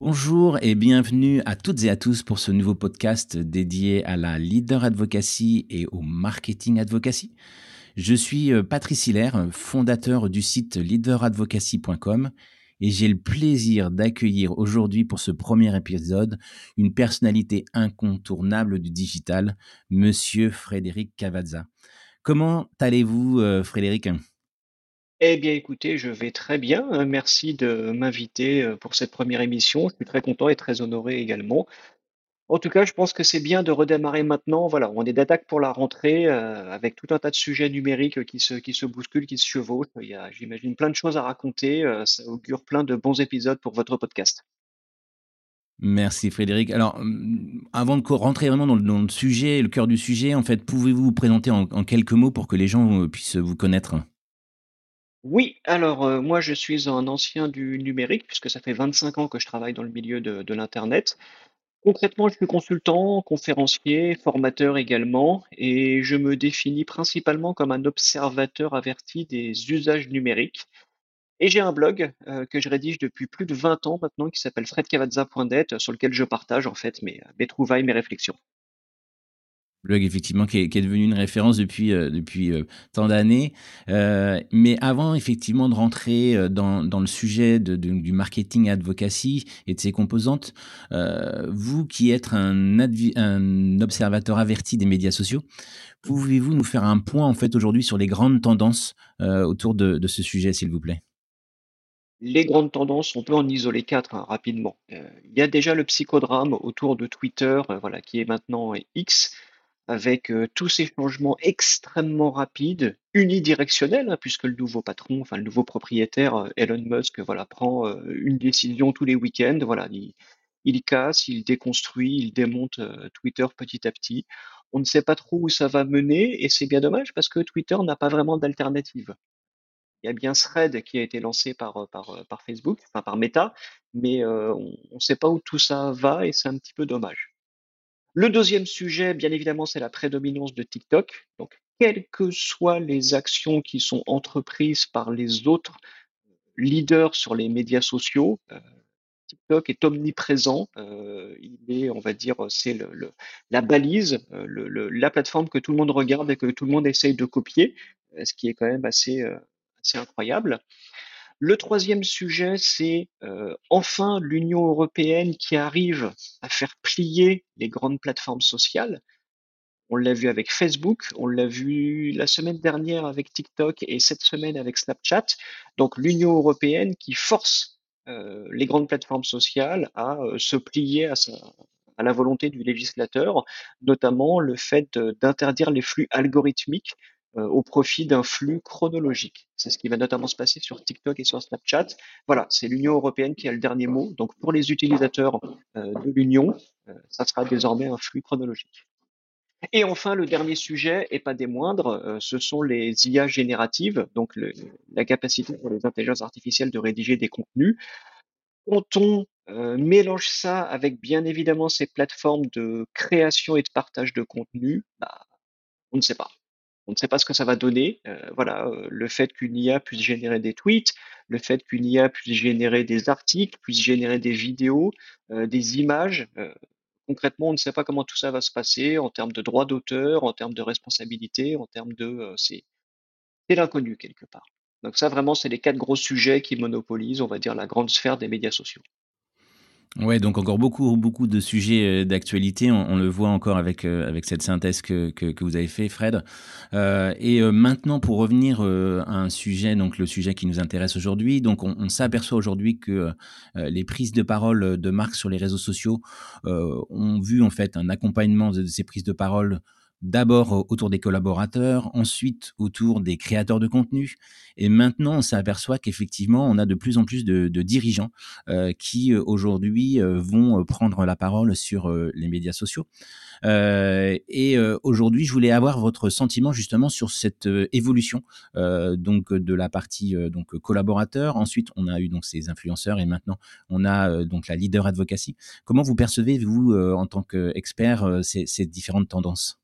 Bonjour et bienvenue à toutes et à tous pour ce nouveau podcast dédié à la leader advocacy et au marketing advocacy. Je suis euh, Patrice Hilaire, fondateur du site leaderadvocacy.com et j'ai le plaisir d'accueillir aujourd'hui pour ce premier épisode une personnalité incontournable du digital, monsieur Frédéric Cavazza. Comment allez-vous, euh, Frédéric? Eh bien, écoutez, je vais très bien. Euh, Merci de m'inviter euh, pour cette première émission. Je suis très content et très honoré également. En tout cas, je pense que c'est bien de redémarrer maintenant. Voilà, on est d'attaque pour la rentrée euh, avec tout un tas de sujets numériques qui se, qui se bousculent, qui se chevauchent. Il y a, j'imagine, plein de choses à raconter. Ça augure plein de bons épisodes pour votre podcast. Merci Frédéric. Alors, hum, avant de rentrer vraiment dans le, sujet, le cœur du sujet, en fait, pouvez-vous vous présenter en, quelques mots pour que les gens puissent vous connaître? Oui, alors moi je suis un ancien du numérique puisque ça fait 25 ans que je travaille dans le milieu de, l'Internet. Concrètement, je suis consultant, conférencier, formateur également, et je me définis principalement comme un observateur averti des usages numériques. Et j'ai un blog que je rédige depuis plus de 20 ans maintenant qui s'appelle fredcavazza.net, sur lequel je partage en fait mes trouvailles, mes réflexions. Blog, effectivement, qui est, devenu une référence depuis, euh, depuis euh, tant d'années. Euh, mais avant, effectivement, de rentrer euh, dans, dans le sujet du marketing advocacy et de ses composantes, vous qui êtes un, observateur averti des médias sociaux, pouvez-vous nous faire un point, en fait, aujourd'hui sur les grandes tendances autour de, ce sujet, s'il vous plaît? Les grandes tendances, on peut en isoler quatre hein, rapidement. Il y a déjà le psychodrame autour de Twitter, voilà, qui est maintenant X, avec euh, tous ces changements extrêmement rapides, unidirectionnels, hein, puisque le nouveau patron, enfin le nouveau propriétaire, euh, Elon Musk, voilà, prend euh, une décision tous les week-ends, voilà, il, il casse, il déconstruit, il démonte Twitter petit à petit. On ne sait pas trop où ça va mener, et c'est bien dommage parce que Twitter n'a pas vraiment d'alternative. Il y a bien Thread qui a été lancé par, par, Facebook, enfin par Meta, mais on ne sait pas où tout ça va et c'est un petit peu dommage. Le deuxième sujet, bien évidemment, c'est la prédominance de TikTok. Donc, quelles que soient les actions qui sont entreprises par les autres leaders sur les médias sociaux, euh, TikTok est omniprésent. Euh, il est, on va dire, c'est la balise, euh, la plateforme que tout le monde regarde et que tout le monde essaye de copier, ce qui est quand même assez incroyable. Le troisième sujet, c'est euh, enfin l'Union européenne qui arrive à faire plier les grandes plateformes sociales. On l'a vu avec Facebook, on l'a vu la semaine dernière avec TikTok et cette semaine avec Snapchat. Donc l'Union européenne qui force euh, les grandes plateformes sociales à euh, se plier à, la volonté du législateur, notamment le fait d'interdire les flux algorithmiques au profit d'un flux chronologique. C'est ce qui va notamment se passer sur TikTok et sur Snapchat. Voilà, c'est l'Union européenne qui a le dernier mot. Donc pour les utilisateurs euh, de l'Union, euh, ça sera désormais un flux chronologique. Et enfin, le dernier sujet, et pas des moindres, euh, ce sont les IA génératives, donc la capacité pour les intelligences artificielles de rédiger des contenus. Quand on euh, mélange ça avec bien évidemment ces plateformes de création et de partage de contenu, bah, on ne sait pas. On ne sait pas ce que ça va donner. Euh, voilà, euh, le fait qu'une IA puisse générer des tweets, le fait qu'une IA puisse générer des articles, puisse générer des vidéos, euh, des images. concrètement, on ne sait pas comment tout ça va se passer en termes de droits d'auteur, en termes de responsabilité, en termes de... c'est l'inconnu quelque part. Donc ça, vraiment, c'est les quatre gros sujets qui monopolisent, on va dire, la grande sphère des médias sociaux. Ouais, donc encore beaucoup, beaucoup de sujets euh, d'actualité. On, le voit encore avec, euh, avec cette synthèse que, que, vous avez fait, Fred. Euh, et maintenant, pour revenir à un sujet, donc le sujet qui nous intéresse aujourd'hui, donc on, s'aperçoit aujourd'hui que les prises de parole de marques sur les réseaux sociaux ont vu en fait un accompagnement de ces prises de parole d'abord autour des collaborateurs, ensuite autour des créateurs de contenu, et maintenant on s'aperçoit qu'effectivement on a de plus en plus de, dirigeants euh, qui euh, aujourd'hui euh, vont euh, prendre la parole sur euh, les médias sociaux. Euh, et aujourd'hui, je voulais avoir votre sentiment justement sur cette évolution donc de la partie donc collaborateur. Ensuite, on a eu donc ces influenceurs et maintenant on a donc la leader advocacy. Comment vous percevez vous en tant qu'expert ces, ces différentes tendances?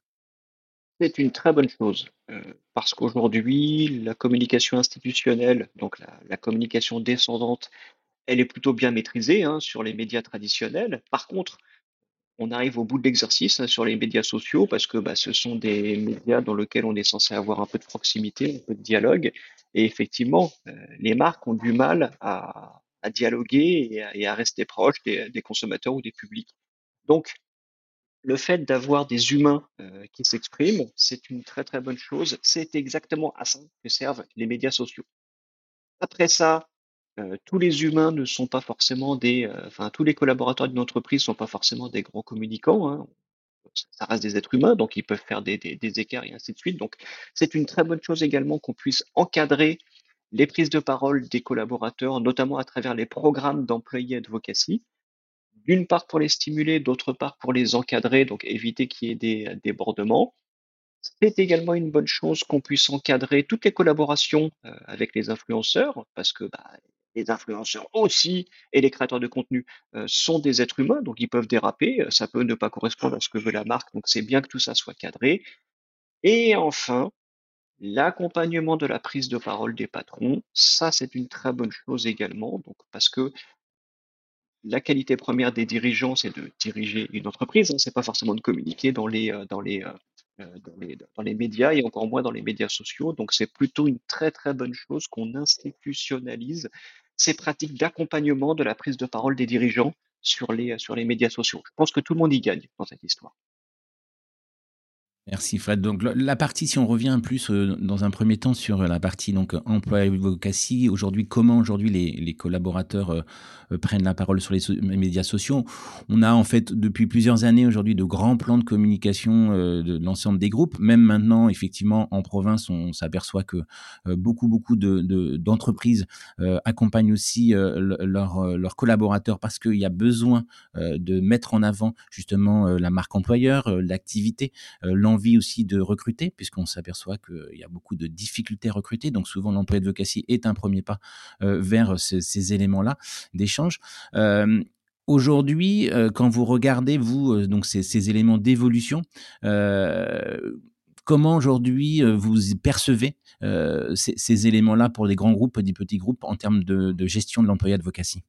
C'est une très bonne chose, euh, parce qu'aujourd'hui, la communication institutionnelle, donc la, communication descendante, elle est plutôt bien maîtrisée hein, sur les médias traditionnels. Par contre, on arrive au bout de l'exercice hein, sur les médias sociaux parce que bah, ce sont des médias dans lesquels on est censé avoir un peu de proximité, un peu de dialogue. Et effectivement, euh, les marques ont du mal à, à dialoguer et à, et à rester proches des, des, consommateurs ou des publics. Donc, le fait d'avoir des humains euh, qui s'expriment, c'est une très très bonne chose. C'est exactement à ça que servent les médias sociaux. Après ça, euh, tous les humains ne sont pas forcément des, euh, enfin tous les collaborateurs d'une entreprise sont pas forcément des grands communicants. Hein. Ça reste des êtres humains, donc ils peuvent faire des écarts et ainsi de suite. Donc c'est une très bonne chose également qu'on puisse encadrer les prises de parole des collaborateurs, notamment à travers les programmes d'employés advocacy. D'une part pour les stimuler, d'autre part pour les encadrer, donc éviter qu'il y ait des débordements. C'est également une bonne chose qu'on puisse encadrer toutes les collaborations euh, avec les influenceurs, parce que bah, les influenceurs aussi et les créateurs de contenu euh, sont des êtres humains, donc ils peuvent déraper, euh, ça peut ne pas correspondre à ce que veut la marque, donc c'est bien que tout ça soit cadré. Et enfin, l'accompagnement de la prise de parole des patrons, ça c'est une très bonne chose également, donc parce que la qualité première des dirigeants, c'est de diriger une entreprise, hein, c'est pas forcément de communiquer dans les, euh, dans les médias et encore moins dans les médias sociaux. Donc c'est plutôt une très très bonne chose qu'on institutionnalise ces pratiques d'accompagnement de la prise de parole des dirigeants sur les médias sociaux. Je pense que tout le monde y gagne dans cette histoire. Merci Fred. Donc la partie, si on revient plus euh, dans un premier temps sur la partie donc emploi advocacy, aujourd'hui comment aujourd'hui les, les collaborateurs euh, euh, prennent la parole sur les, médias sociaux? On a en fait depuis plusieurs années aujourd'hui de grands plans de communication euh, de l'ensemble des groupes. Même maintenant, effectivement, en province, on s'aperçoit que euh, beaucoup beaucoup de d'entreprises de, accompagnent aussi leurs collaborateurs parce qu'il y a besoin de mettre en avant justement la marque employeur, l'activité, l'envie envie aussi de recruter, puisqu'on s'aperçoit qu'il y a beaucoup de difficultés à recruter. Donc souvent, l'emploi advocacy est un premier pas euh, vers ces, éléments-là d'échange. Euh, Aujourd'hui, euh, quand vous regardez, vous, euh, donc ces, éléments d'évolution, euh, comment aujourd'hui vous percevez ces, ces éléments-là pour les grands groupes, des petits groupes, en termes de, de gestion de l'employé advocacy?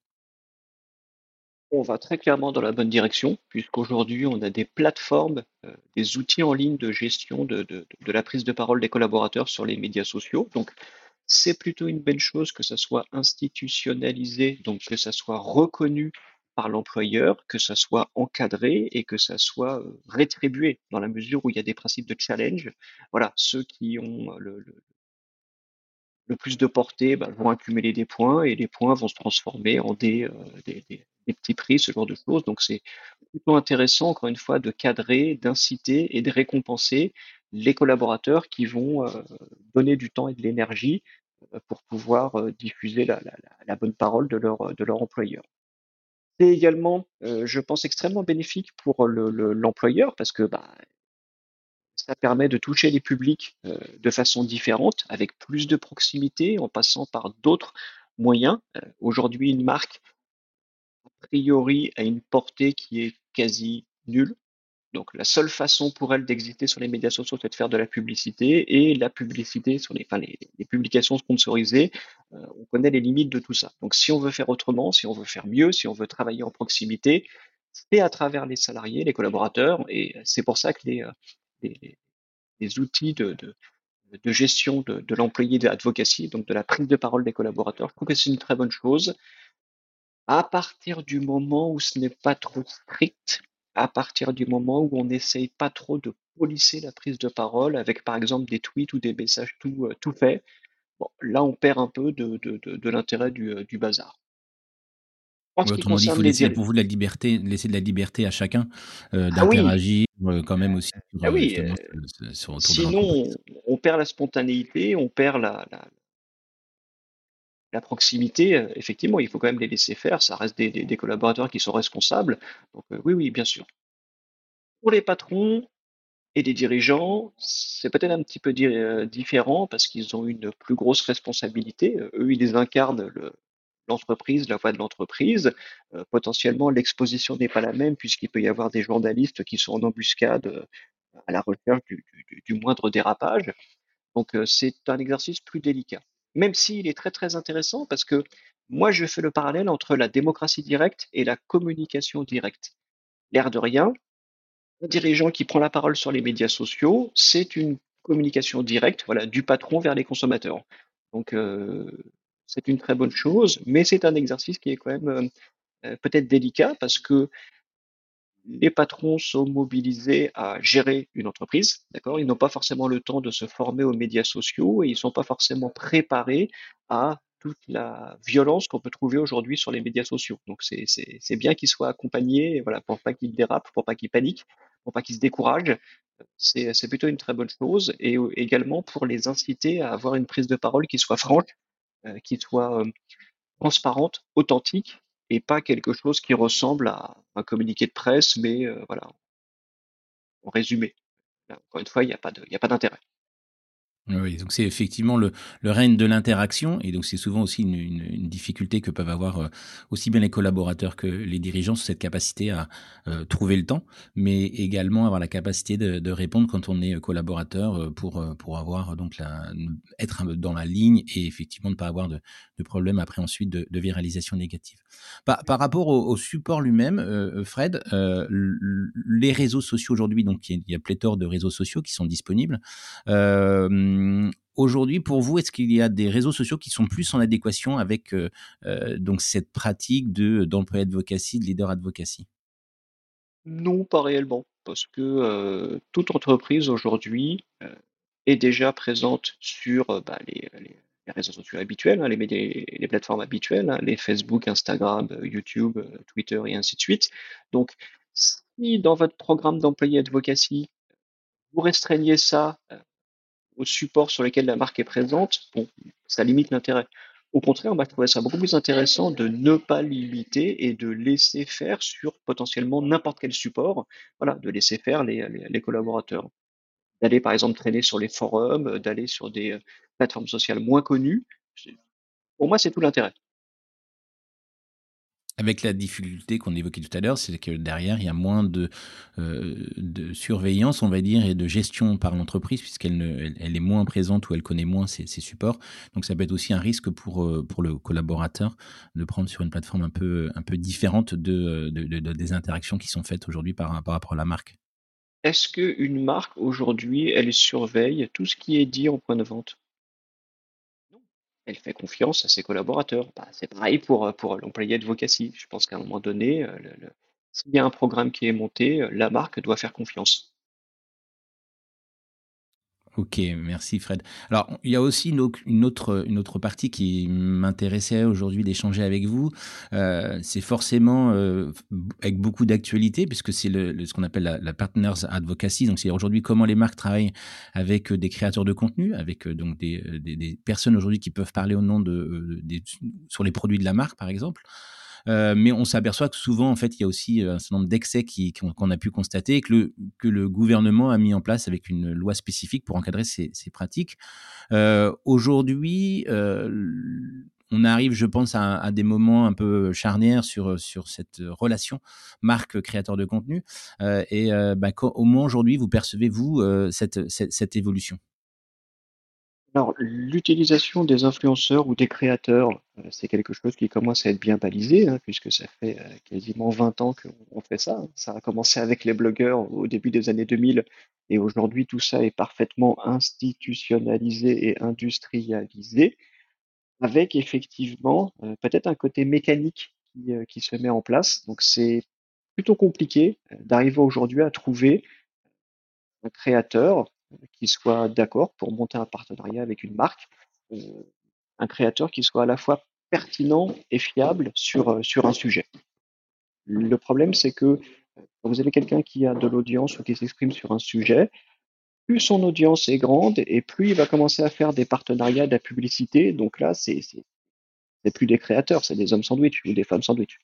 On va très clairement dans la bonne direction, puisqu'aujourd'hui, on a des plateformes, euh, des outils en ligne de gestion de, de, la prise de parole des collaborateurs sur les médias sociaux. Donc, c'est plutôt une belle chose que ça soit institutionnalisé, donc que ça soit reconnu par l'employeur, que ça soit encadré et que ça soit euh, rétribué dans la mesure où il y a des principes de challenge. Voilà, ceux qui ont le, le, le plus de portée bah, vont accumuler des points et les points vont se transformer en euh, des, des, petits prix, ce genre de choses. Donc c'est plutôt intéressant, encore une fois, de cadrer, d'inciter et de récompenser les collaborateurs qui vont euh, donner du temps et de l'énergie euh, pour pouvoir euh, diffuser la, bonne parole de leur, employeur. C'est également, je pense, extrêmement bénéfique pour l'employeur le, parce que bah, ça permet de toucher les publics de façon différente, avec plus de proximité, en passant par d'autres moyens. Aujourd'hui, une marque, priori, a une portée qui est quasi nulle. Donc la seule façon pour elle d'exister sur les médias sociaux, c'est de faire de la publicité. Et la publicité sur les, enfin, les, publications sponsorisées, euh, on connaît les limites de tout ça. Donc si on veut faire autrement, si on veut faire mieux, si on veut travailler en proximité, c'est à travers les salariés, les collaborateurs. Et c'est pour ça que les, euh, les outils de, de, de gestion de, de l'employé d'advocacy, donc de la prise de parole des collaborateurs. Je trouve que c'est une très bonne chose. À partir du moment où ce n'est pas trop strict, à partir du moment où on n'essaye pas trop de polisser la prise de parole avec par exemple des tweets ou des messages tout, tout faits, bon, là on perd un peu de, de, de, de l'intérêt du, du bazar. Ouais, autrement dit, il faut laisser pour vous de la liberté, laisser de la liberté à chacun euh, d'interagir ah oui. quand même aussi sur, ah oui, euh, sur, sur sinon on, on, perd la spontanéité, on perd la, la, la, proximité. Effectivement, il faut quand même les laisser faire. Ça reste des, collaborateurs qui sont responsables. Donc euh, oui, oui, bien sûr. Pour les patrons et les dirigeants, c'est peut-être un petit peu di différent parce qu'ils ont une plus grosse responsabilité. Eux, ils incarnent le, l'entreprise, la voix de l'entreprise. Euh, potentiellement, l'exposition n'est pas la même puisqu'il peut y avoir des journalistes qui sont en embuscade euh, à la recherche du, moindre dérapage. Donc, euh, c'est un exercice plus délicat. Même s'il est très très intéressant parce que Moi, je fais le parallèle entre la démocratie directe et la communication directe. L'air de rien, un dirigeant qui prend la parole sur les médias sociaux, c'est une communication directe, voilà, du patron vers les consommateurs. Donc, euh, c'est une très bonne chose, mais c'est un exercice qui est quand même euh, euh, peut-être délicat parce que les patrons sont mobilisés à gérer une entreprise, d'accord? Ils n'ont pas forcément le temps de se former aux médias sociaux et ils sont pas forcément préparés à toute la violence qu'on peut trouver aujourd'hui sur les médias sociaux. Donc c'est bien qu'ils soient accompagnés, voilà, pour pas qu'ils dérapent, pour pas qu'ils paniquent, pour pas qu'ils se découragent. C'est plutôt une très bonne chose et également pour les inciter à avoir une prise de parole qui soit franche, euh, qui soit euh, transparente, authentique et pas quelque chose qui ressemble à un communiqué de presse, mais euh, voilà, en résumé. Encore une fois, il n'y a pas d'intérêt. Oui, donc c'est effectivement le, le règne de l'interaction, et donc c'est souvent aussi une, une, une, difficulté que peuvent avoir euh, aussi bien les collaborateurs que les dirigeants sur cette capacité à euh, trouver le temps, mais également avoir la capacité de, de répondre quand on est collaborateur euh, pour pour avoir donc la, être dans la ligne et effectivement ne pas avoir de, de problème après ensuite de, de viralisation négative. Par, par rapport au, au support lui-même, euh, Fred, euh, les réseaux sociaux aujourd'hui, donc il y, a, y a pléthore de réseaux sociaux qui sont disponibles. Euh, Aujourd'hui, pour vous, est-ce qu'il y a des réseaux sociaux qui sont plus en adéquation avec euh, euh, donc cette pratique de d'employé advocacy, de leader advocacy? Non, pas réellement, parce que euh, toute entreprise aujourd'hui euh, est déjà présente sur euh, bah, les, réseaux sociaux habituels, hein, les, les, plateformes habituelles, hein, les Facebook, Instagram, YouTube, Twitter et ainsi de suite. Donc, si dans votre programme d'employé advocacy, vous restreignez ça au support sur lesquels la marque est présente, ça limite l'intérêt. Au contraire, moi, je trouvais ça beaucoup plus intéressant de ne pas limiter et de laisser faire sur potentiellement n'importe quel support, de laisser faire les, les, les collaborateurs. D'aller par exemple traîner sur les forums, d'aller sur des euh, plateformes sociales moins connues. Pour moi, c'est tout l'intérêt. Avec la difficulté qu'on évoquait tout à l'heure, c'est que derrière, il y a moins de, euh, surveillance, on va dire, et de gestion par l'entreprise, puisqu'elle elle, est moins présente ou elle connaît moins ses, supports. Donc ça peut être aussi un risque pour, euh, le collaborateur de prendre sur une plateforme un peu, différente de, de, de, de des interactions qui sont faites aujourd'hui par, rapport à la marque. Est-ce qu'une marque aujourd'hui, elle surveille tout ce qui est dit en point de vente? Elle fait confiance à ses collaborateurs. Bah, c'est pareil pour, pour l'employé advocacy. Je pense qu'à un moment donné, euh, s'il y a un programme qui est monté, euh, la marque doit faire confiance. Ok, merci Fred. Alors, il y a aussi une autre, une autre partie qui m'intéressait aujourd'hui d'échanger avec vous. Euh, c'est forcément euh, avec beaucoup d'actualité, puisque c'est le, le, ce qu'on appelle la, la, Partners Advocacy. Donc, c'est aujourd'hui comment les marques travaillent avec des créateurs de contenu, avec donc des, des, des personnes aujourd'hui qui peuvent parler au nom de, de, sur les produits de la marque, par exemple. Euh, mais on s'aperçoit que souvent, en fait, il y a aussi euh, un certain nombre d'excès qu'on qu a pu constater et que le, que le gouvernement a mis en place avec une loi spécifique pour encadrer ces, ces pratiques. Euh, Aujourd'hui, euh, on arrive, je pense, à, des moments un peu charnières sur, sur cette relation marque-créateur de contenu. Euh, et euh, bah, au moins aujourd'hui, vous percevez, vous, cette, cette, cette évolution? Alors, l'utilisation des influenceurs ou des créateurs, euh, c'est quelque chose qui commence à être bien balisé, hein, puisque ça fait euh, quasiment 20 ans qu'on fait ça. Ça a commencé avec les blogueurs au début des années 2000, et aujourd'hui tout ça est parfaitement institutionnalisé et industrialisé, avec effectivement euh, peut-être un côté mécanique qui, qui, se met en place. Donc c'est plutôt compliqué d'arriver aujourd'hui à trouver un créateur qui soit d'accord pour monter un partenariat avec une marque, euh, un créateur qui soit à la fois pertinent et fiable sur, euh, sur un sujet. Le problème, c'est que quand vous avez quelqu'un qui a de l'audience ou qui s'exprime sur un sujet, plus son audience est grande et plus il va commencer à faire des partenariats, de la publicité. Donc là, c'est plus des créateurs, c'est des hommes sandwich ou des femmes sandwich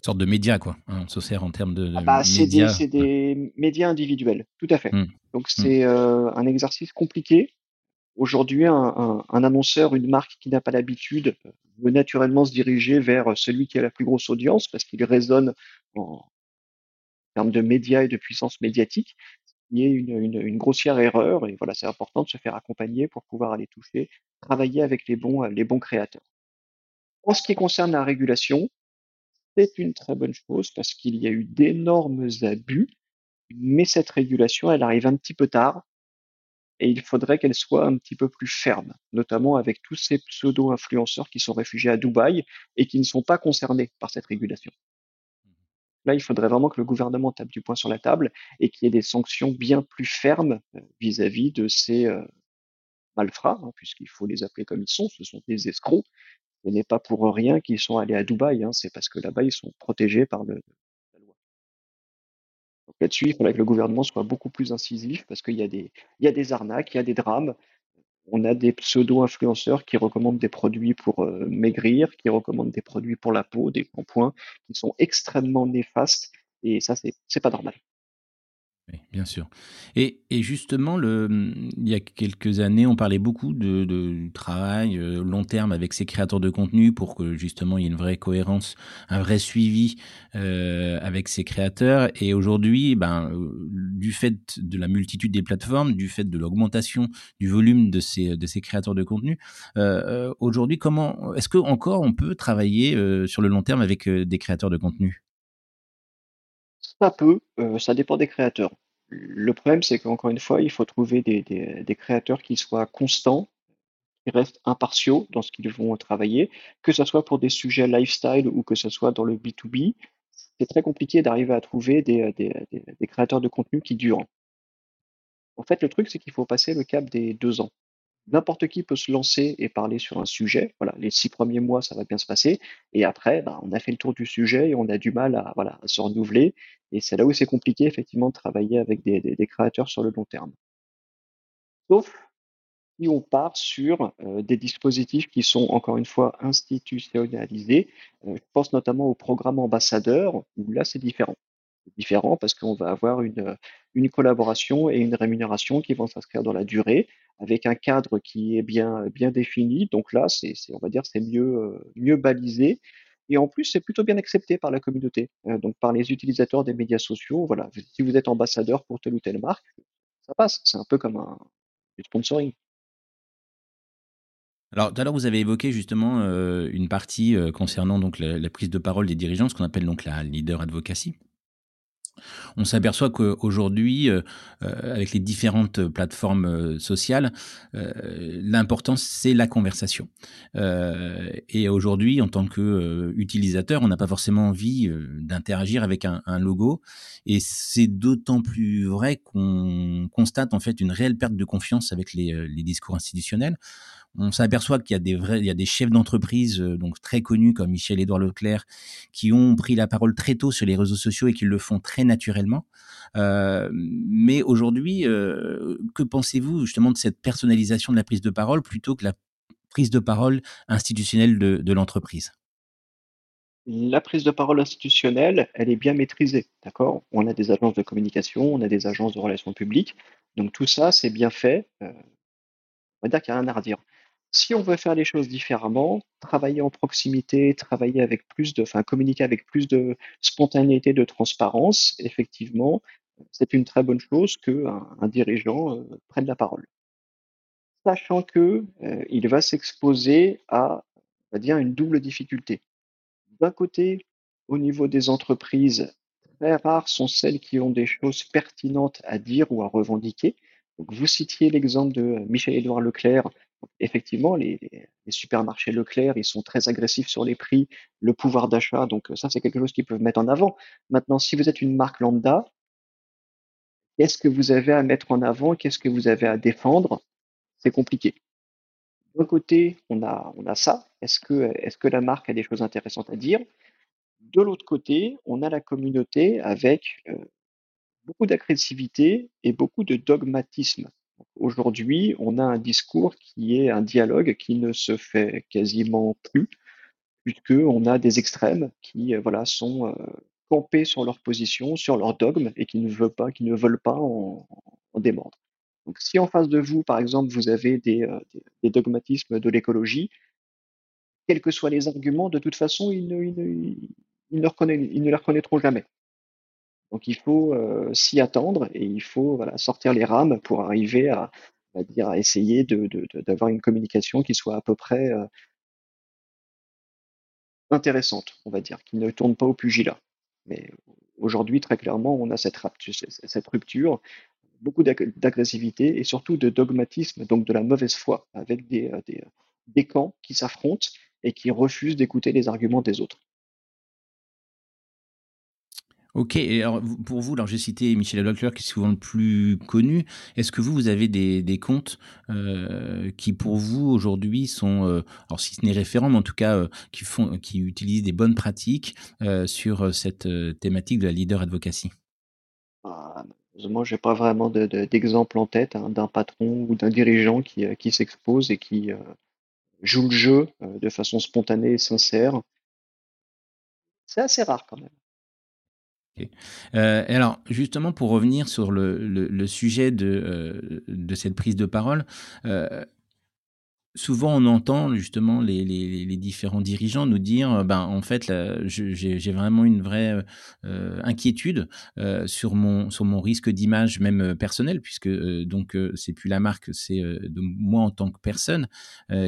une sorte de média, quoi. Hein, on se sert en termes de, de ah bah. C'est des, des, médias individuels, tout à fait. Mmh. Donc c'est mmh. euh, un exercice compliqué. Aujourd'hui, un, un, un, annonceur, une marque qui n'a pas l'habitude, veut naturellement se diriger vers celui qui a la plus grosse audience parce qu'il résonne en, en termes de médias et de puissance médiatique. Il y a une, une, une, grossière erreur et voilà, c'est important de se faire accompagner pour pouvoir aller toucher, travailler avec les bons, les bons créateurs. En ce qui concerne la régulation, c'est une très bonne chose parce qu'il y a eu d'énormes abus, mais cette régulation, elle arrive un petit peu tard et il faudrait qu'elle soit un petit peu plus ferme, notamment avec tous ces pseudo-influenceurs qui sont réfugiés à Dubaï et qui ne sont pas concernés par cette régulation. Là, il faudrait vraiment que le gouvernement tape du poing sur la table et qu'il y ait des sanctions bien plus fermes euh, vis-à-vis de ces euh, malfrats, hein, puisqu'il faut les appeler comme ils sont, ce sont des escrocs. Ce n'est pas pour rien qu'ils sont allés à Dubaï, hein, c'est parce que là-bas, ils sont protégés par le, la loi. Donc là-dessus, il faudrait que le gouvernement soit beaucoup plus incisif parce qu'il y, a des, il y a des arnaques, il y a des drames. On a des pseudo-influenceurs qui recommandent des produits pour euh, maigrir, qui recommandent des produits pour la peau, des shampoings, qui sont extrêmement néfastes. Et ça, c'est pas normal. Oui, bien sûr. Et, justement, il y a quelques années, on parlait beaucoup de, travail euh, long terme avec ces créateurs de contenu pour que justement il y ait une vraie cohérence, un vrai suivi euh, avec ces créateurs. Et aujourd'hui, ben, euh, du fait de la multitude des plateformes, du fait de l'augmentation du volume de ces, créateurs de contenu, aujourd'hui, comment est-ce que encore on peut travailler sur le long terme avec des créateurs de contenu? Ça peut, euh, ça dépend des créateurs. Le problème, c'est qu'encore une fois, il faut trouver des, créateurs qui soient constants, qui restent impartiaux dans ce qu'ils vont travailler, que ce soit pour des sujets lifestyle ou que ce soit dans le B2B. C'est très compliqué d'arriver à trouver des, des créateurs de contenu qui durent. En fait, le truc, c'est qu'il faut passer le cap des deux ans. N'importe qui peut se lancer et parler sur un sujet. Voilà, les six premiers mois, ça va bien se passer. Et après, bah, on a fait le tour du sujet et on a du mal à, se renouveler. Et c'est là où c'est compliqué, effectivement, de travailler avec des créateurs sur le long terme. Sauf si on part sur euh, des dispositifs qui sont encore une fois institutionnalisés. Euh, je pense notamment au programme ambassadeur, où là c'est différent. Différent parce qu'on va avoir une, une collaboration et une rémunération qui vont s'inscrire dans la durée, avec un cadre qui est bien, bien défini. Donc là, c'est, on va dire, c'est mieux, euh, mieux balisé. Et en plus, c'est plutôt bien accepté par la communauté, euh, donc par les utilisateurs des médias sociaux. Voilà, si vous êtes ambassadeur pour telle ou telle marque, ça passe. C'est un peu comme un du sponsoring. Alors, tout à l'heure, vous avez évoqué justement euh, une partie concernant donc la, la prise de parole des dirigeants, ce qu'on appelle donc la leader advocacy. On s'aperçoit qu'aujourd'hui, euh, euh, avec les différentes plateformes euh, sociales, euh, l'important c'est la conversation. Et aujourd'hui, en tant qu'utilisateur, on n'a pas forcément envie d'interagir avec un, logo. Et c'est d'autant plus vrai qu'on constate en fait une réelle perte de confiance avec les discours institutionnels on s'aperçoit qu'il y a des chefs d'entreprise euh, donc très connus comme Michel-Édouard Leclerc qui ont pris la parole très tôt sur les réseaux sociaux et qui le font très naturellement. Euh, mais aujourd'hui, euh, que pensez-vous justement de cette personnalisation de la prise de parole plutôt que la prise de parole institutionnelle de, l'entreprise? La prise de parole institutionnelle, elle est bien maîtrisée, d'accord? On a des agences de communication, on a des agences de relations publiques, donc tout ça, c'est bien fait. On va dire qu'il n'y a rien à redire. Si on veut faire les choses différemment, travailler en proximité, travailler avec plus de, enfin, communiquer avec plus de spontanéité, de transparence, effectivement, c'est une très bonne chose qu'un un dirigeant euh, prenne la parole. Sachant que euh, il va s'exposer à, on dire, une double difficulté. D'un côté, au niveau des entreprises, très rares sont celles qui ont des choses pertinentes à dire ou à revendiquer. Vous citiez l'exemple de Michel-Édouard Leclerc. Effectivement, les, supermarchés Leclerc, ils sont très agressifs sur les prix, le pouvoir d'achat. Donc, ça, c'est quelque chose qu'ils peuvent mettre en avant. Maintenant, si vous êtes une marque lambda, qu'est-ce que vous avez à mettre en avant? Qu'est-ce que vous avez à défendre? C'est compliqué. D'un côté, on a, ça. Est-ce que, est-ce que la marque a des choses intéressantes à dire? De l'autre côté, on a la communauté avec euh, beaucoup d'agressivité et beaucoup de dogmatisme. Aujourd'hui, on a un discours qui est un dialogue qui ne se fait quasiment plus, puisque on a des extrêmes qui euh, voilà, sont euh, campés sur leur position, sur leur dogme, et qui ne veulent pas, qui ne veulent pas en, en démordre. Donc, si en face de vous, par exemple, vous avez des, euh, dogmatismes de l'écologie, quels que soient les arguments, de toute façon, ils ne, ils ne les reconnaîtront jamais. Donc il faut euh, s'y attendre et il faut sortir les rames pour arriver à, essayer d'avoir une communication qui soit à peu près, euh, intéressante, on va dire, qui ne tourne pas au pugilat. Mais aujourd'hui, très clairement, on a cette, rupture, beaucoup d'agressivité et surtout de dogmatisme, donc de la mauvaise foi, avec des, des camps qui s'affrontent et qui refusent d'écouter les arguments des autres. Ok, pour vous, alors j'ai cité Michel Leclerc qui est souvent le plus connu. Est-ce que vous, vous avez des, des comptes euh, qui pour vous aujourd'hui sont, euh, alors si ce n'est référent, mais en tout cas euh, qui font, qui utilisent des bonnes pratiques sur cette thématique de la leader advocacy? Ah, Malheureusement, j'ai pas vraiment d'exemple de, en tête hein, d'un patron ou d'un dirigeant qui, qui s'expose et qui joue le jeu de façon spontanée et sincère. C'est assez rare quand même. Euh, alors, justement, pour revenir sur le, sujet de, euh, de cette prise de parole, euh, souvent on entend justement les, différents dirigeants nous dire ben en fait j'ai vraiment une vraie euh, inquiétude euh, sur mon sur mon risque d'image même euh, personnel puisque euh, donc euh, c'est plus la marque c'est euh, moi en tant que personne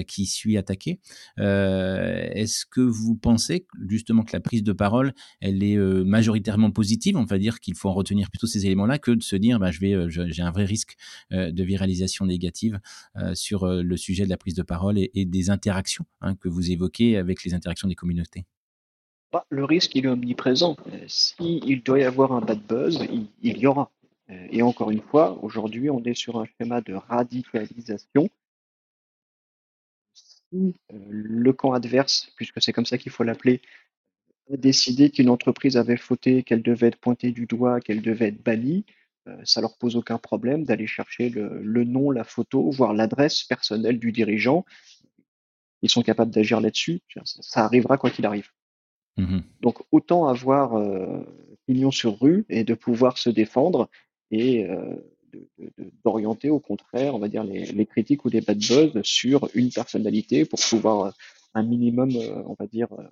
qui suis attaqué. Est-ce que vous pensez justement que la prise de parole elle est majoritairement positive? On va dire qu'il faut en retenir plutôt ces éléments là que de se dire ben, je vais j'ai un vrai risque de viralisation négative sur le sujet de la prise de parole et, des interactions hein, que vous évoquez avec les interactions des communautés bah, Le risque, il est omniprésent. S'il si doit y avoir un bad buzz, il, il, y aura. Et encore une fois, aujourd'hui, on est sur un schéma de radicalisation. Si le camp adverse, puisque c'est comme ça qu'il faut l'appeler, a décidé qu'une entreprise avait fauté, qu'elle devait être pointée du doigt, qu'elle devait être bannie, euh, ça leur pose aucun problème d'aller chercher le, le, nom, la photo, voire l'adresse personnelle du dirigeant. Ils sont capables d'agir là-dessus. Ça arrivera quoi qu'il arrive. Mmh. Donc autant avoir euh, pignon sur rue et de pouvoir se défendre et euh, d'orienter au contraire, on va dire, les, les, critiques ou les bad buzz sur une personnalité pour pouvoir euh, un minimum, euh, on va dire, euh,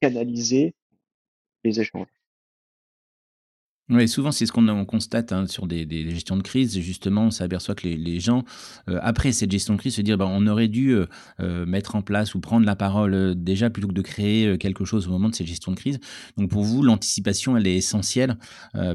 canaliser les échanges. Oui, souvent, c'est ce qu'on on constate hein, sur des, des, gestions de crise. Justement, on s'aperçoit que les, les gens, euh, après cette gestion de crise, se disent bah, on aurait dû euh, euh, mettre en place ou prendre la parole euh, déjà plutôt que de créer quelque chose au moment de cette gestion de crise. Donc, pour vous, l'anticipation, elle est essentielle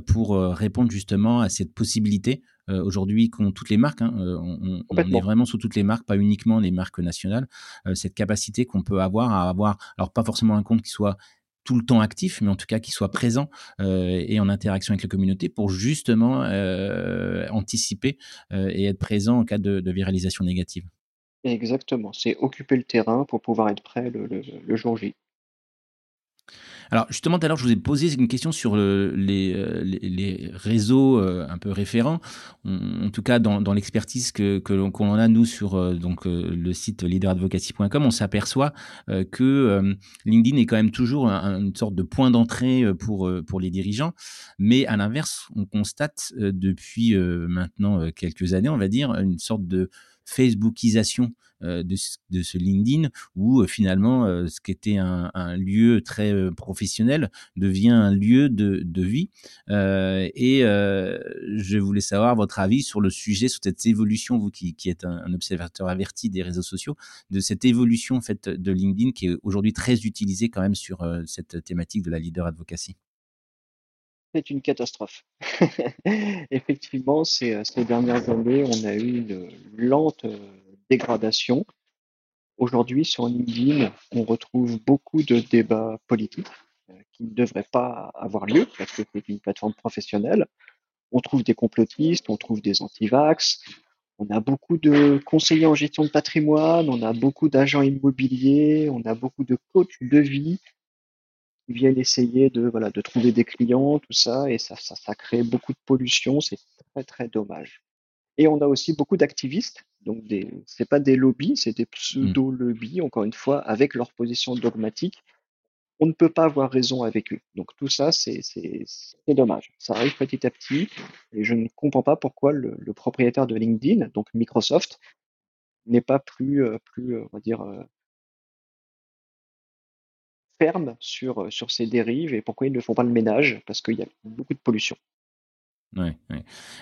pour répondre justement à cette possibilité euh, aujourd'hui qu'ont toutes les marques. Hein, on, on, est vraiment sur toutes les marques, pas uniquement les marques nationales. Euh, cette capacité qu'on peut avoir à avoir, alors pas forcément un compte qui soit tout le temps actif, mais en tout cas qui soit présent euh, et en interaction avec la communauté pour justement euh, anticiper euh, et être présent en cas de, viralisation négative. Exactement, c'est occuper le terrain pour pouvoir être prêt le, le, le jour J. Alors justement, tout à l'heure, je vous ai posé une question sur les, euh, les, réseaux euh, un peu référents. En tout cas, dans, l'expertise que, que l'on qu a nous sur euh, donc euh, le site leaderadvocacy.com, on s'aperçoit euh, que euh, LinkedIn est quand même toujours un, une sorte de point d'entrée pour pour les dirigeants. Mais à l'inverse, on constate depuis maintenant quelques années, on va dire, une sorte de Facebookisation euh, de, ce LinkedIn où euh, finalement euh, ce qui était un, lieu très professionnel devient un lieu de, de vie. Et je voulais savoir votre avis sur le sujet, sur cette évolution, vous qui, qui êtes un, un, observateur averti des réseaux sociaux, de cette évolution en fait de LinkedIn qui est aujourd'hui très utilisée quand même sur cette thématique de la leader advocacy c'est une catastrophe. Effectivement, ces, ces, dernières années, on a eu une lente euh, dégradation. Aujourd'hui, sur LinkedIn, on retrouve beaucoup de débats politiques euh, qui ne devraient pas avoir lieu parce que c'est une plateforme professionnelle. On trouve des complotistes, on trouve des antivax, on a beaucoup de conseillers en gestion de patrimoine, on a beaucoup d'agents immobiliers, on a beaucoup de coachs de vie viennent essayer de, voilà, de trouver des clients, tout ça, et ça, ça, ça crée beaucoup de pollution, c'est très très dommage. Et on a aussi beaucoup d'activistes, donc des, c'est pas des lobbies, c'est des pseudo-lobbies, encore une fois, avec leur position dogmatique. On ne peut pas avoir raison avec eux. Donc tout ça, c'est, c'est, dommage. Ça arrive petit à petit, et je ne comprends pas pourquoi le, le propriétaire de LinkedIn, donc Microsoft, n'est pas plus, euh, plus, on va dire, euh, ferme sur, sur ces dérives et pourquoi ils ne font pas le ménage, parce qu'il y a beaucoup de pollution. Ouais.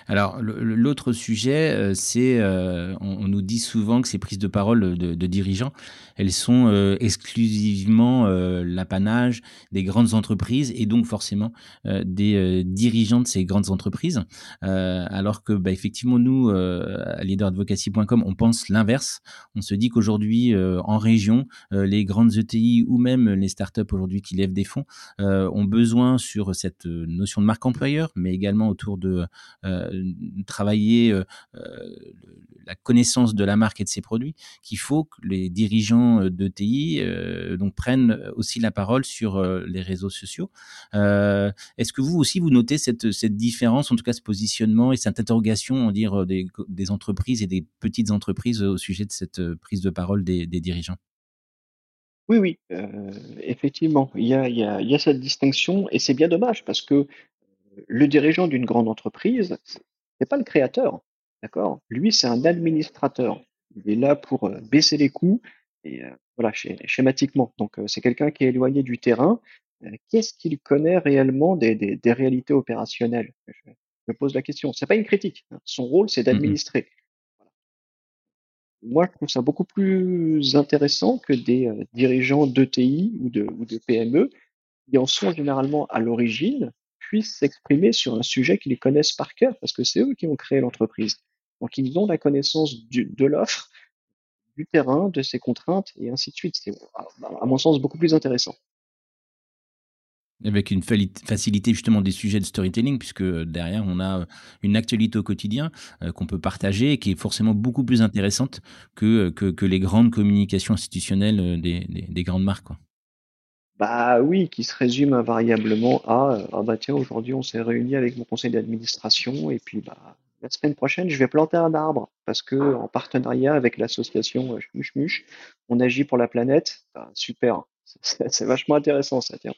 Alors l'autre sujet, heu, c'est, heu, on nous dit souvent que ces prises de parole, de dirigeants, elles sont, heu, exclusivement, l'apanage des grandes entreprises et donc forcément, des, dirigeants de ces grandes entreprises. Alors que, bah, effectivement nous, à leaderadvocacy.com, on pense l'inverse. On se dit qu'aujourd'hui, en région, les grandes ETI ou même les startups aujourd'hui qui lèvent des fonds, ont besoin sur cette, notion de marque employeur, mais également autour de euh, travailler euh, euh, la connaissance de la marque et de ses produits, qu'il faut que les dirigeants de TI euh, donc prennent aussi la parole sur les réseaux sociaux. Est-ce que vous aussi vous notez cette, cette différence, en tout cas ce positionnement et cette interrogation, on dire des, des entreprises et des petites entreprises au sujet de cette prise de parole des, dirigeants? Oui, oui, effectivement, il y a il y a cette distinction et c'est bien dommage parce que le dirigeant d'une grande entreprise, c'est pas le créateur, d'accord? Lui, c'est un administrateur. Il est là pour, heu, baisser les coûts et heu, voilà, schéma schématiquement. Donc heu, c'est quelqu'un qui est éloigné du terrain. Qu'est-ce qu'il connaît réellement des des des réalités opérationnelles? Je me pose la question. C'est pas une critique, hein. Son rôle, c'est Mmh mh. d'administrer. Moi, je trouve ça beaucoup plus intéressant que des, dirigeants d'ETI ou de ou de PME qui en sont généralement à l'origine, puissent s'exprimer sur un sujet qu'ils connaissent par cœur, parce que c'est eux qui ont créé l'entreprise. Donc ils ont la connaissance de l'offre, du terrain, de ses contraintes et ainsi de suite. C'est à mon sens beaucoup plus intéressant. Avec une facilité justement des sujets de storytelling puisque, derrière on a, heu, une actualité au quotidien, heu, qu'on peut partager qui est forcément beaucoup plus intéressante que, que les grandes communications institutionnelles, des des des grandes marques. Bah oui, qui se résume invariablement à, «Ah bah tiens, aujourd'hui on s'est réunis avec mon conseil d'administration et puis bah, la semaine prochaine je vais planter un arbre parce que en partenariat avec l'association, heu, Schmuch on agit pour la planète». Bah super, c'est vachement intéressant ça, tiens.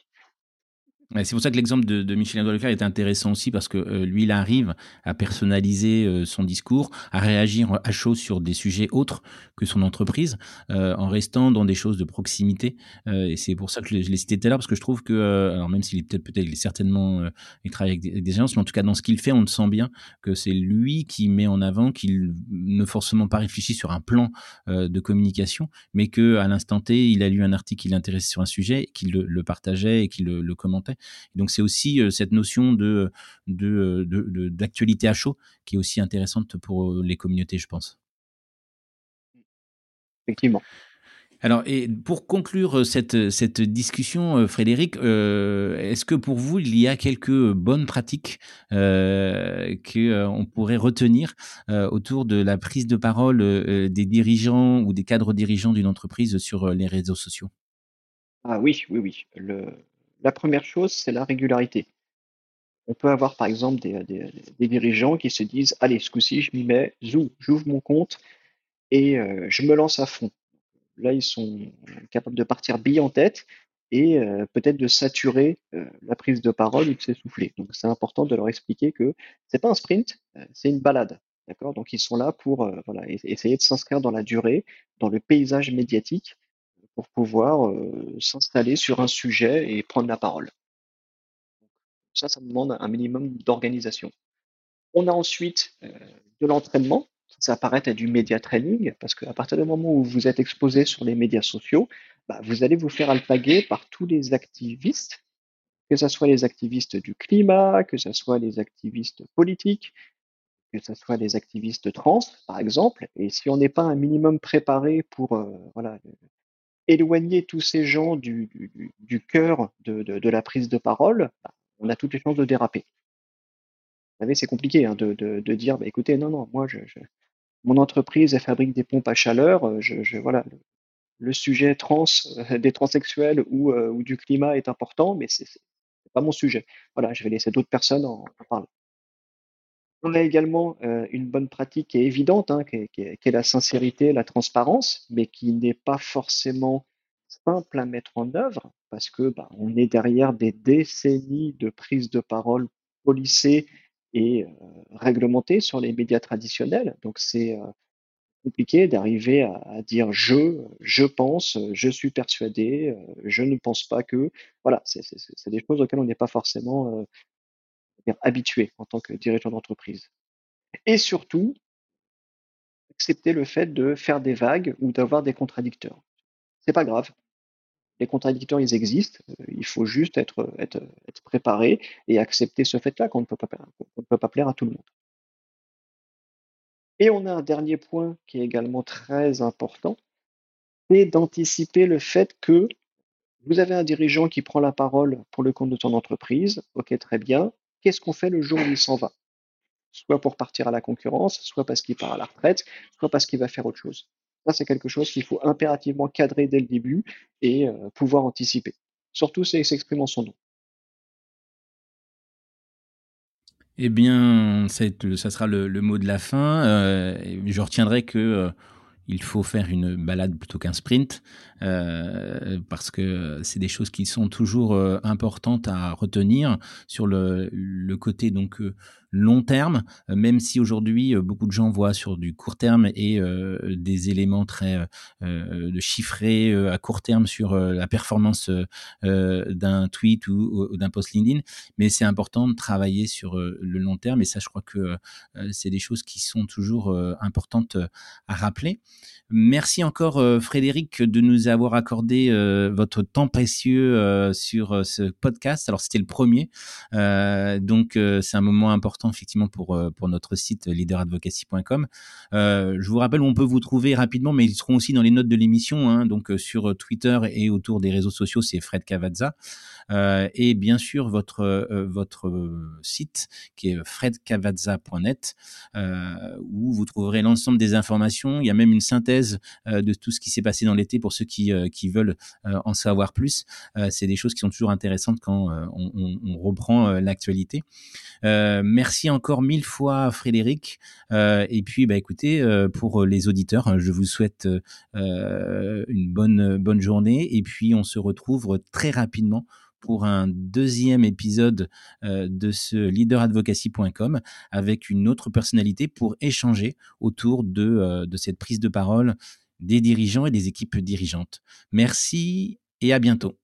C'est pour ça que l'exemple de de Michel est intéressant aussi parce que, heu, lui, il arrive à personnaliser, heu, son discours, à réagir à chaud sur des sujets autres que son entreprise, heu, en restant dans des choses de proximité, heu et c'est pour ça que je l'ai cité tout à l'heure parce que je trouve que, heu, alors même s'il est peut-être peut-être il est certainement, heu, il travaille avec des agences, mais en tout cas dans ce qu'il fait, on le sent bien que c'est lui qui met en avant, qu'il ne forcément pas réfléchi sur un plan, de communication, mais qu'à l'instant T, il a lu un article qui l'intéressait sur un sujet, qu'il le partageait et qu'il le commentait. Donc c'est aussi euh, cette notion de de, d'actualité à chaud qui est aussi intéressante pour euh, les communautés, je pense. Effectivement. Alors, et pour conclure euh, cette, cette discussion, euh, Frédéric, euh, est-ce que pour vous, il y a quelques bonnes pratiques euh, qu'on pourrait retenir euh, autour de la prise de parole euh, des dirigeants ou des cadres dirigeants d'une entreprise sur euh, les réseaux sociaux? Ah oui, oui, oui. Le la première chose, c'est la régularité. On peut avoir par exemple des, dirigeants qui se disent: «Allez, ce coup-ci, je m'y mets, zou, j'ouvre mon compte et heu, je me lance à fond». Là, ils sont capables de partir bille en tête et heu, peut-être de saturer, heu, la prise de parole ou de s'essouffler. Donc c'est important de leur expliquer que c'est pas un sprint, c'est une balade? Donc ils sont là pour, essayer de s'inscrire dans la durée, dans le paysage médiatique pour pouvoir, s'installer sur un sujet et prendre la parole. Ça, ça demande un minimum d'organisation. On a ensuite, de l'entraînement, qui s'apparente à du média training, parce qu'à partir du moment où vous êtes exposé sur les médias sociaux, bah, vous allez vous faire alpaguer par tous les activistes, que ça soit les activistes du climat, que ça soit les activistes politiques, que ça soit les activistes trans, par exemple. Et si on n'est pas un minimum préparé pour, voilà, éloigner tous ces gens du cœur de la prise de parole, bah, on a toutes les chances de déraper. Vous savez, c'est compliqué, hein, de dire: «Bah, écoutez, non, non, moi je mon entreprise, fabrique des pompes à chaleur, heu, je voilà, le sujet trans, heu, des transsexuels ou heu, ou du climat est important, mais c'est pas mon sujet. Voilà, je vais laisser d'autres personnes en parler». On a également, heu, une bonne pratique qui est évidente, hein, qui est la sincérité, la transparence, mais qui n'est pas forcément simple à mettre en œuvre parce que, bah, on est derrière des décennies de prise de parole policées et heu, réglementées sur les médias traditionnels. Donc c'est, heu, compliqué d'arriver à à dire: «Je, je pense, je suis persuadé, je ne pense pas que». Voilà, c'est des choses auxquelles on n'est pas forcément, heu habitué en tant que dirigeant d'entreprise. Et surtout, accepter le fait de faire des vagues ou d'avoir des contradicteurs. C'est pas grave. Les contradicteurs, ils existent. Euh, il faut juste être, être, être préparé et accepter ce fait-là qu'on ne, peut pas, ne peut pas plaire à tout le monde. Et on a un dernier point qui est également très important, c'est d'anticiper le fait que vous avez un dirigeant qui prend la parole pour le compte de son entreprise. Ok, très bien. Qu'est-ce qu'on fait le jour où il s'en va? Soit pour partir à la concurrence, soit parce qu'il part à la retraite, soit parce qu'il va faire autre chose. Ça, c'est quelque chose qu'il faut impérativement cadrer dès le début et euh, pouvoir anticiper. Surtout il s'exprime en son nom. Eh bien, ça sera le, mot de la fin. Euh, je retiendrai que euh, il faut faire une balade plutôt qu'un sprint, euh, parce que c'est des choses qui sont toujours euh, importantes à retenir sur le, le côté donc euh, long terme, même si aujourd'hui beaucoup de gens voient sur du court terme et des éléments très chiffrés à court terme sur la performance d'un tweet ou, d'un post LinkedIn, mais c'est important de travailler sur le long terme et ça, je crois que c'est des choses qui sont toujours importantes à rappeler. Merci encore euh, Frédéric de nous avoir accordé euh, votre temps précieux euh, sur ce podcast. Alors c'était le premier, donc c'est un moment important effectivement pour pour notre site leaderadvocacy.com. je vous rappelle où on peut vous trouver rapidement, mais ils seront aussi dans les notes de l'émission, hein, donc sur Twitter et autour des réseaux sociaux, c'est Fred Cavazza. et bien sûr votre votre site qui est fredcavazza.net où vous trouverez l'ensemble des informations. Il y a même une synthèse euh, de tout ce qui s'est passé dans l'été pour ceux qui, euh, qui veulent euh, en savoir plus. c'est des choses qui sont toujours intéressantes quand on, reprend l'actualité. merci encore mille fois Frédéric. et puis bah écoutez, pour les auditeurs, je vous souhaite une bonne bonne journée et puis on se retrouve très rapidement pour un deuxième épisode euh, de ce leaderadvocacy.com avec une autre personnalité pour échanger autour euh, de cette prise de parole des dirigeants et des équipes dirigeantes. Merci et à bientôt.